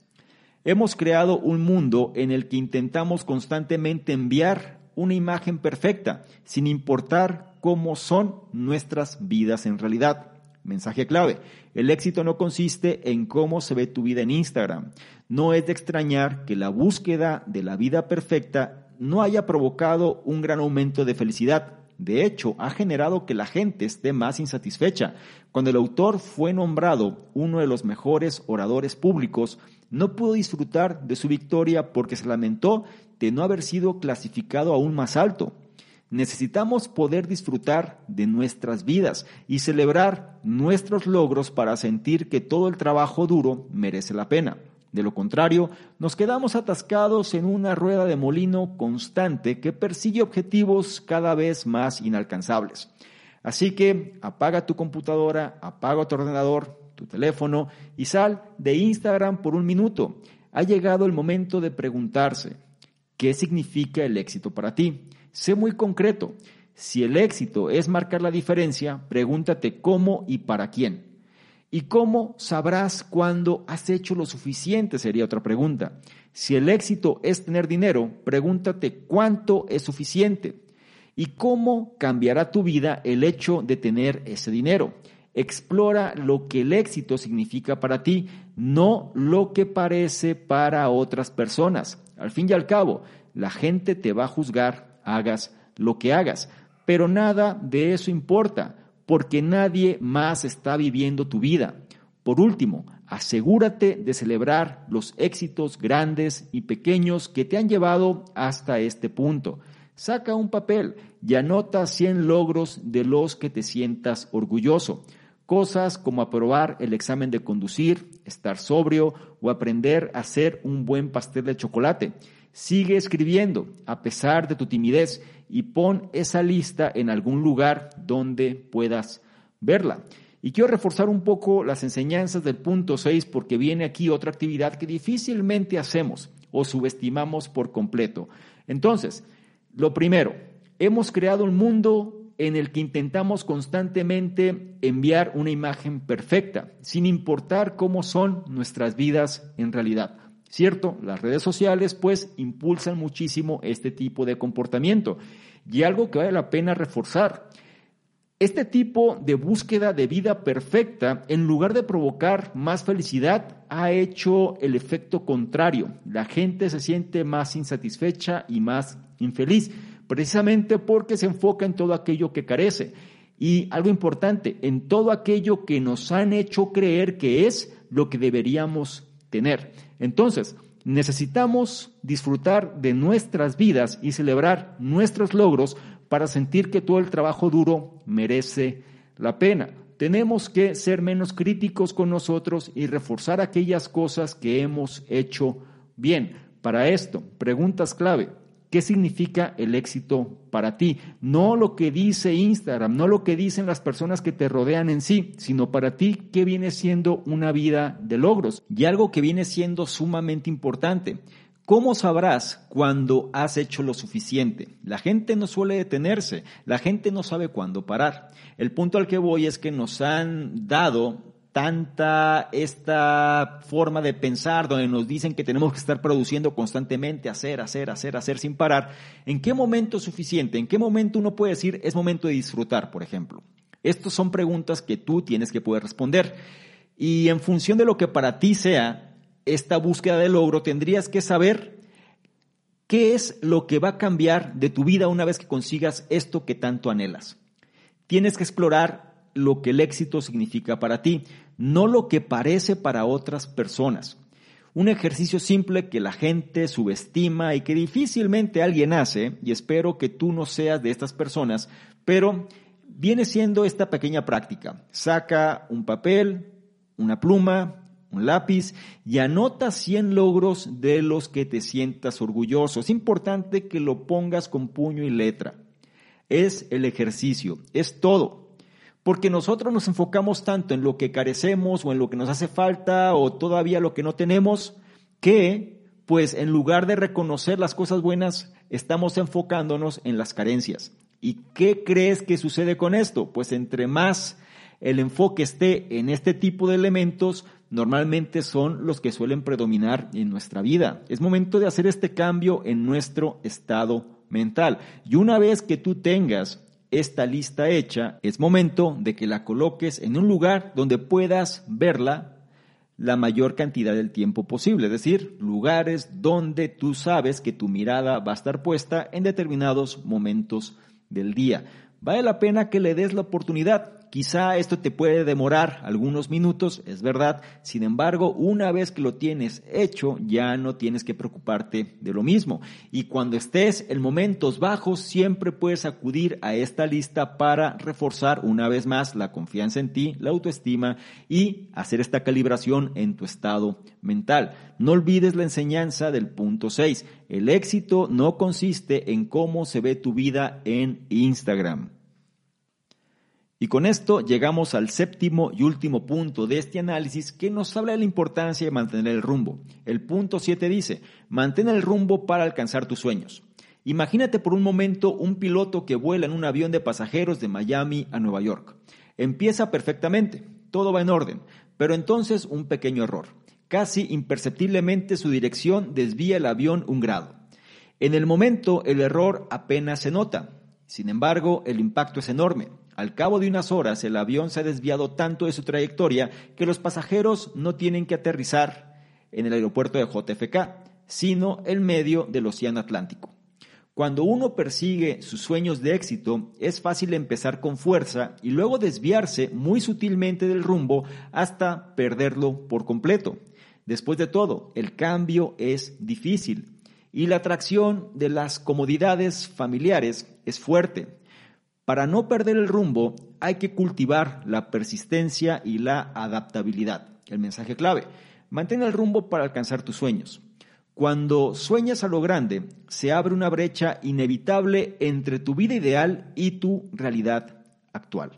Hemos creado un mundo en el que intentamos constantemente enviar una imagen perfecta, sin importar cómo son nuestras vidas en realidad. Mensaje clave. El éxito no consiste en cómo se ve tu vida en Instagram. No es de extrañar que la búsqueda de la vida perfecta no haya provocado un gran aumento de felicidad. De hecho, ha generado que la gente esté más insatisfecha. Cuando el autor fue nombrado uno de los mejores oradores públicos, no pudo disfrutar de su victoria porque se lamentó de no haber sido clasificado aún más alto. Necesitamos poder disfrutar de nuestras vidas y celebrar nuestros logros para sentir que todo el trabajo duro merece la pena. De lo contrario, nos quedamos atascados en una rueda de molino constante que persigue objetivos cada vez más inalcanzables. Así que apaga tu computadora, apaga tu ordenador, tu teléfono y sal de Instagram por un minuto. Ha llegado el momento de preguntarse, ¿Qué significa el éxito para ti? Sé muy concreto. Si el éxito es marcar la diferencia, pregúntate cómo y para quién. ¿Y cómo sabrás cuándo has hecho lo suficiente? Sería otra pregunta. Si el éxito es tener dinero, pregúntate cuánto es suficiente y cómo cambiará tu vida el hecho de tener ese dinero. Explora lo que el éxito significa para ti, no lo que parece para otras personas. Al fin y al cabo, la gente te va a juzgar, hagas lo que hagas, pero nada de eso importa porque nadie más está viviendo tu vida. Por último, asegúrate de celebrar los éxitos grandes y pequeños que te han llevado hasta este punto. Saca un papel y anota 100 logros de los que te sientas orgulloso. Cosas como aprobar el examen de conducir, estar sobrio o aprender a hacer un buen pastel de chocolate. Sigue escribiendo a pesar de tu timidez y pon esa lista en algún lugar donde puedas verla. Y quiero reforzar un poco las enseñanzas del punto 6 porque viene aquí otra actividad que difícilmente hacemos o subestimamos por completo. Entonces, lo primero, hemos creado un mundo en el que intentamos constantemente enviar una imagen perfecta, sin importar cómo son nuestras vidas en realidad. ¿Cierto? Las redes sociales pues impulsan muchísimo este tipo de comportamiento. Y algo que vale la pena reforzar, este tipo de búsqueda de vida perfecta, en lugar de provocar más felicidad, ha hecho el efecto contrario. La gente se siente más insatisfecha y más infeliz, precisamente porque se enfoca en todo aquello que carece. Y algo importante, en todo aquello que nos han hecho creer que es lo que deberíamos tener. Entonces, necesitamos disfrutar de nuestras vidas y celebrar nuestros logros para sentir que todo el trabajo duro merece la pena. Tenemos que ser menos críticos con nosotros y reforzar aquellas cosas que hemos hecho bien. Para esto, preguntas clave. ¿Qué significa el éxito para ti? No lo que dice Instagram, no lo que dicen las personas que te rodean en sí, sino para ti qué viene siendo una vida de logros. Y algo que viene siendo sumamente importante. ¿Cómo sabrás cuando has hecho lo suficiente? La gente no suele detenerse, la gente no sabe cuándo parar. El punto al que voy es que nos han dado tanta esta forma de pensar donde nos dicen que tenemos que estar produciendo constantemente, hacer, hacer, hacer, hacer sin parar, ¿en qué momento es suficiente? ¿En qué momento uno puede decir es momento de disfrutar, por ejemplo? Estas son preguntas que tú tienes que poder responder. Y en función de lo que para ti sea esta búsqueda de logro, tendrías que saber qué es lo que va a cambiar de tu vida una vez que consigas esto que tanto anhelas. Tienes que explorar lo que el éxito significa para ti no lo que parece para otras personas. Un ejercicio simple que la gente subestima y que difícilmente alguien hace, y espero que tú no seas de estas personas, pero viene siendo esta pequeña práctica. Saca un papel, una pluma, un lápiz y anota 100 logros de los que te sientas orgulloso. Es importante que lo pongas con puño y letra. Es el ejercicio, es todo porque nosotros nos enfocamos tanto en lo que carecemos o en lo que nos hace falta o todavía lo que no tenemos, que pues en lugar de reconocer las cosas buenas, estamos enfocándonos en las carencias. ¿Y qué crees que sucede con esto? Pues entre más el enfoque esté en este tipo de elementos, normalmente son los que suelen predominar en nuestra vida. Es momento de hacer este cambio en nuestro estado mental. Y una vez que tú tengas esta lista hecha, es momento de que la coloques en un lugar donde puedas verla la mayor cantidad del tiempo posible, es decir, lugares donde tú sabes que tu mirada va a estar puesta en determinados momentos del día. Vale la pena que le des la oportunidad. Quizá esto te puede demorar algunos minutos, es verdad. Sin embargo, una vez que lo tienes hecho, ya no tienes que preocuparte de lo mismo. Y cuando estés en momentos bajos, siempre puedes acudir a esta lista para reforzar una vez más la confianza en ti, la autoestima y hacer esta calibración en tu estado mental. No olvides la enseñanza del punto 6. El éxito no consiste en cómo se ve tu vida en Instagram. Y con esto llegamos al séptimo y último punto de este análisis que nos habla de la importancia de mantener el rumbo. El punto 7 dice, mantén el rumbo para alcanzar tus sueños. Imagínate por un momento un piloto que vuela en un avión de pasajeros de Miami a Nueva York. Empieza perfectamente, todo va en orden, Pero entonces un pequeño error. Casi imperceptiblemente su dirección desvía el avión un grado. En el momento el error apenas se nota. Sin embargo, el impacto es enorme. Al cabo de unas horas el avión se ha desviado tanto de su trayectoria que los pasajeros no tienen que aterrizar en el aeropuerto de JFK, sino en medio del Océano Atlántico. Cuando uno persigue sus sueños de éxito, es fácil empezar con fuerza y luego desviarse muy sutilmente del rumbo hasta perderlo por completo. Después de todo, el cambio es difícil y la atracción de las comodidades familiares es fuerte. Para no perder el rumbo hay que cultivar la persistencia y la adaptabilidad. El mensaje clave, mantén el rumbo para alcanzar tus sueños. Cuando sueñas a lo grande, se abre una brecha inevitable entre tu vida ideal y tu realidad actual.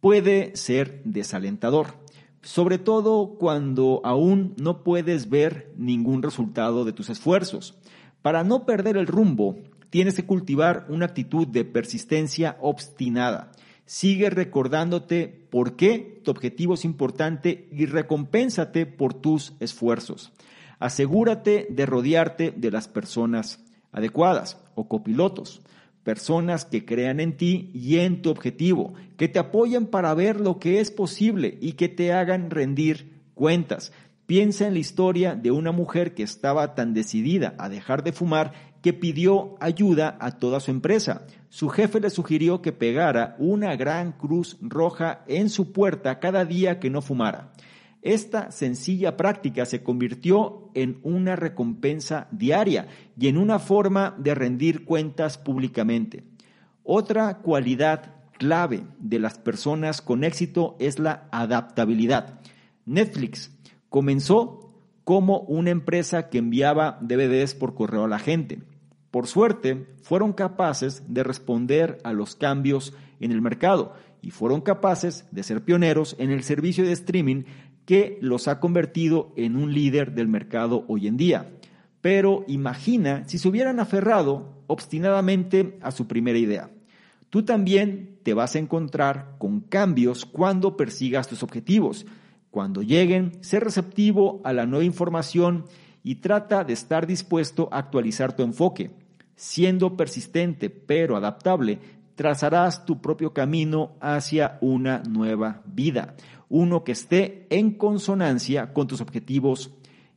Puede ser desalentador, sobre todo cuando aún no puedes ver ningún resultado de tus esfuerzos. Para no perder el rumbo, tienes que cultivar una actitud de persistencia obstinada. Sigue recordándote por qué tu objetivo es importante y recompénsate por tus esfuerzos. Asegúrate de rodearte de las personas adecuadas o copilotos, personas que crean en ti y en tu objetivo, que te apoyen para ver lo que es posible y que te hagan rendir cuentas. Piensa en la historia de una mujer que estaba tan decidida a dejar de fumar que pidió ayuda a toda su empresa. Su jefe le sugirió que pegara una gran cruz roja en su puerta cada día que no fumara. Esta sencilla práctica se convirtió en una recompensa diaria y en una forma de rendir cuentas públicamente. Otra cualidad clave de las personas con éxito es la adaptabilidad. Netflix comenzó como una empresa que enviaba DVDs por correo a la gente. Por suerte, fueron capaces de responder a los cambios en el mercado y fueron capaces de ser pioneros en el servicio de streaming que los ha convertido en un líder del mercado hoy en día. Pero imagina si se hubieran aferrado obstinadamente a su primera idea. Tú también te vas a encontrar con cambios cuando persigas tus objetivos. Cuando lleguen, sé receptivo a la nueva información y trata de estar dispuesto a actualizar tu enfoque. Siendo persistente pero adaptable, trazarás tu propio camino hacia una nueva vida uno que esté en consonancia con tus objetivos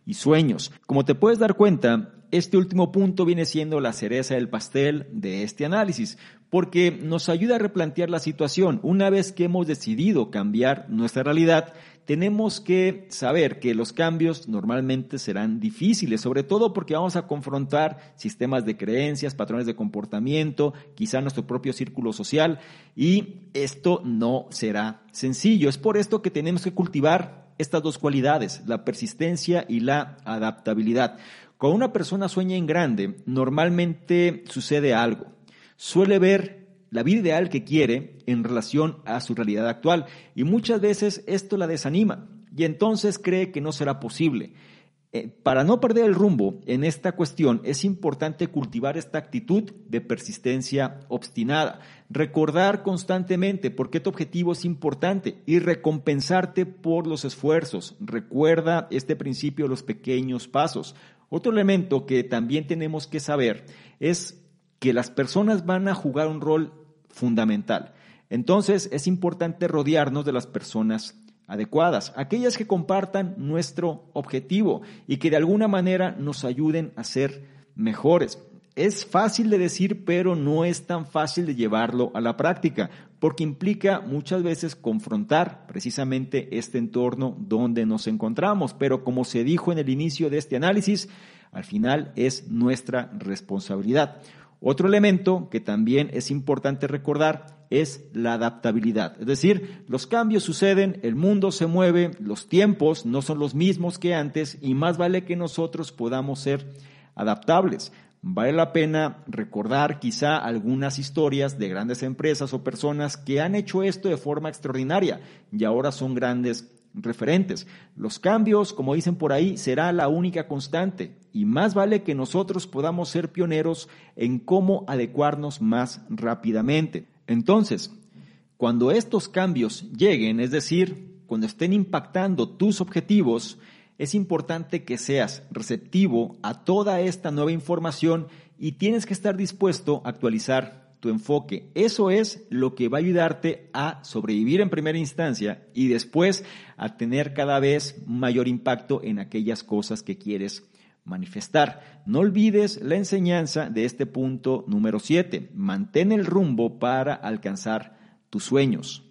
y sueños. Como te puedes dar cuenta, este último punto viene siendo la cereza del pastel de este análisis, porque nos ayuda a replantear la situación. Una vez que hemos decidido cambiar nuestra realidad, tenemos que saber que los cambios normalmente serán difíciles, sobre todo porque vamos a confrontar sistemas de creencias, patrones de comportamiento, quizá nuestro propio círculo social, y esto no será sencillo. Es por esto que tenemos que cultivar estas dos cualidades, la persistencia y la adaptabilidad. Cuando una persona sueña en grande, normalmente sucede algo. Suele ver la vida ideal que quiere en relación a su realidad actual y muchas veces esto la desanima y entonces cree que no será posible. Eh, para no perder el rumbo en esta cuestión es importante cultivar esta actitud de persistencia obstinada, recordar constantemente por qué tu objetivo es importante y recompensarte por los esfuerzos. Recuerda este principio de los pequeños pasos. Otro elemento que también tenemos que saber es que las personas van a jugar un rol fundamental. Entonces es importante rodearnos de las personas adecuadas, aquellas que compartan nuestro objetivo y que de alguna manera nos ayuden a ser mejores. Es fácil de decir, pero no es tan fácil de llevarlo a la práctica, porque implica muchas veces confrontar precisamente este entorno donde nos encontramos. Pero como se dijo en el inicio de este análisis, al final es nuestra responsabilidad. Otro elemento que también es importante recordar es la adaptabilidad. Es decir, los cambios suceden, el mundo se mueve, los tiempos no son los mismos que antes y más vale que nosotros podamos ser adaptables. Vale la pena recordar quizá algunas historias de grandes empresas o personas que han hecho esto de forma extraordinaria y ahora son grandes referentes. Los cambios, como dicen por ahí, será la única constante y más vale que nosotros podamos ser pioneros en cómo adecuarnos más rápidamente. Entonces, cuando estos cambios lleguen, es decir, cuando estén impactando tus objetivos, es importante que seas receptivo a toda esta nueva información y tienes que estar dispuesto a actualizar tu enfoque. Eso es lo que va a ayudarte a sobrevivir en primera instancia y después a tener cada vez mayor impacto en aquellas cosas que quieres manifestar. No olvides la enseñanza de este punto número 7. Mantén el rumbo para alcanzar tus sueños.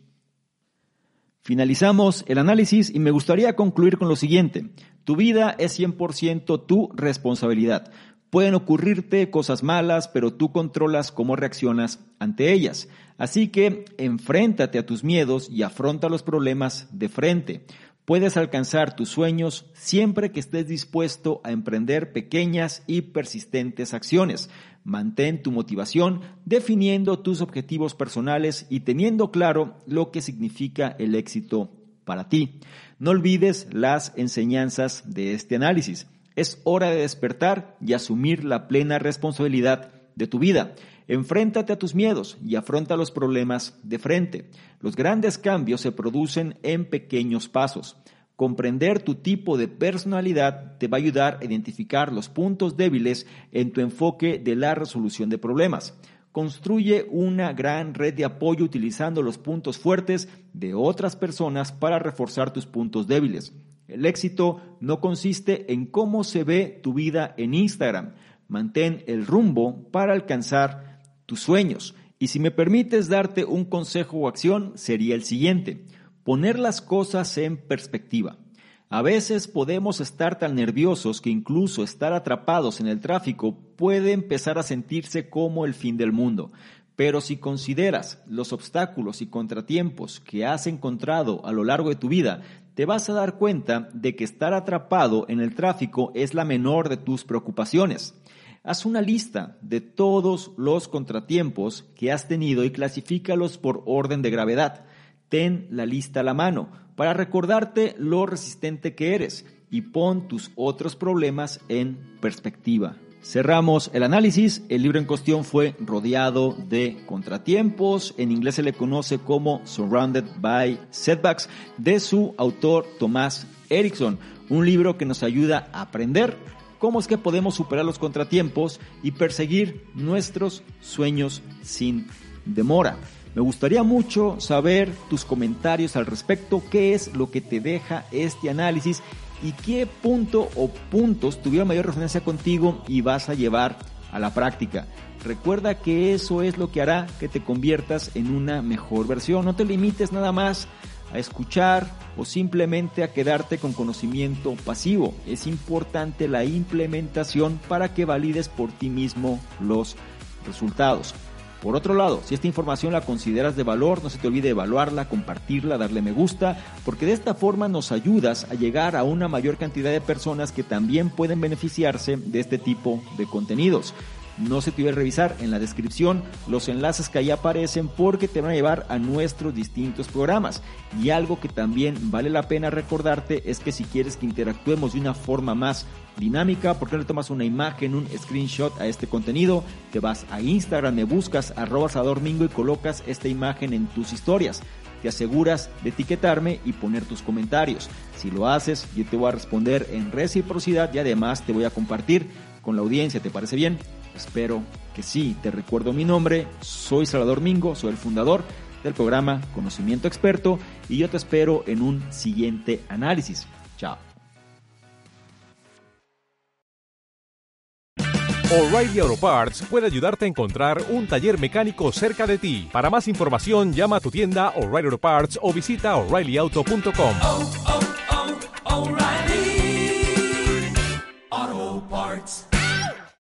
Finalizamos el análisis y me gustaría concluir con lo siguiente. Tu vida es 100% tu responsabilidad. Pueden ocurrirte cosas malas, pero tú controlas cómo reaccionas ante ellas. Así que enfréntate a tus miedos y afronta los problemas de frente. Puedes alcanzar tus sueños siempre que estés dispuesto a emprender pequeñas y persistentes acciones. Mantén tu motivación definiendo tus objetivos personales y teniendo claro lo que significa el éxito para ti. No olvides las enseñanzas de este análisis. Es hora de despertar y asumir la plena responsabilidad de tu vida. Enfréntate a tus miedos y afronta los problemas de frente. Los grandes cambios se producen en pequeños pasos. Comprender tu tipo de personalidad te va a ayudar a identificar los puntos débiles en tu enfoque de la resolución de problemas. Construye una gran red de apoyo utilizando los puntos fuertes de otras personas para reforzar tus puntos débiles. El éxito no consiste en cómo se ve tu vida en Instagram. Mantén el rumbo para alcanzar tus sueños. Y si me permites darte un consejo o acción, sería el siguiente. Poner las cosas en perspectiva. A veces podemos estar tan nerviosos que incluso estar atrapados en el tráfico puede empezar a sentirse como el fin del mundo. Pero si consideras los obstáculos y contratiempos que has encontrado a lo largo de tu vida, te vas a dar cuenta de que estar atrapado en el tráfico es la menor de tus preocupaciones. Haz una lista de todos los contratiempos que has tenido y clasifícalos por orden de gravedad. Ten la lista a la mano para recordarte lo resistente que eres y pon tus otros problemas en perspectiva. Cerramos el análisis. El libro en cuestión fue rodeado de contratiempos. En inglés se le conoce como Surrounded by Setbacks de su autor Tomás Erickson. Un libro que nos ayuda a aprender cómo es que podemos superar los contratiempos y perseguir nuestros sueños sin demora. Me gustaría mucho saber tus comentarios al respecto, qué es lo que te deja este análisis y qué punto o puntos tuvieron mayor resonancia contigo y vas a llevar a la práctica. Recuerda que eso es lo que hará que te conviertas en una mejor versión. No te limites nada más a escuchar o simplemente a quedarte con conocimiento pasivo. Es importante la implementación para que valides por ti mismo los resultados. Por otro lado, si esta información la consideras de valor, no se te olvide evaluarla, compartirla, darle me gusta, porque de esta forma nos ayudas a llegar a una mayor cantidad de personas que también pueden beneficiarse de este tipo de contenidos. No se te olvide revisar en la descripción los enlaces que ahí aparecen porque te van a llevar a nuestros distintos programas. Y algo que también vale la pena recordarte es que si quieres que interactuemos de una forma más dinámica, ¿por qué no le tomas una imagen, un screenshot a este contenido? Te vas a Instagram, me buscas arroba Mingo y colocas esta imagen en tus historias. Te aseguras de etiquetarme y poner tus comentarios. Si lo haces, yo te voy a responder en reciprocidad y además te voy a compartir con la audiencia. ¿Te parece bien? Espero que sí. Te recuerdo mi nombre, soy Salvador Mingo, soy el fundador del programa Conocimiento Experto y yo te espero en un siguiente análisis. Chao. O'Reilly Auto Parts puede ayudarte a encontrar un taller mecánico cerca de ti. Para más información, llama a tu tienda O'Reilly Auto Parts o visita oreillyauto.com.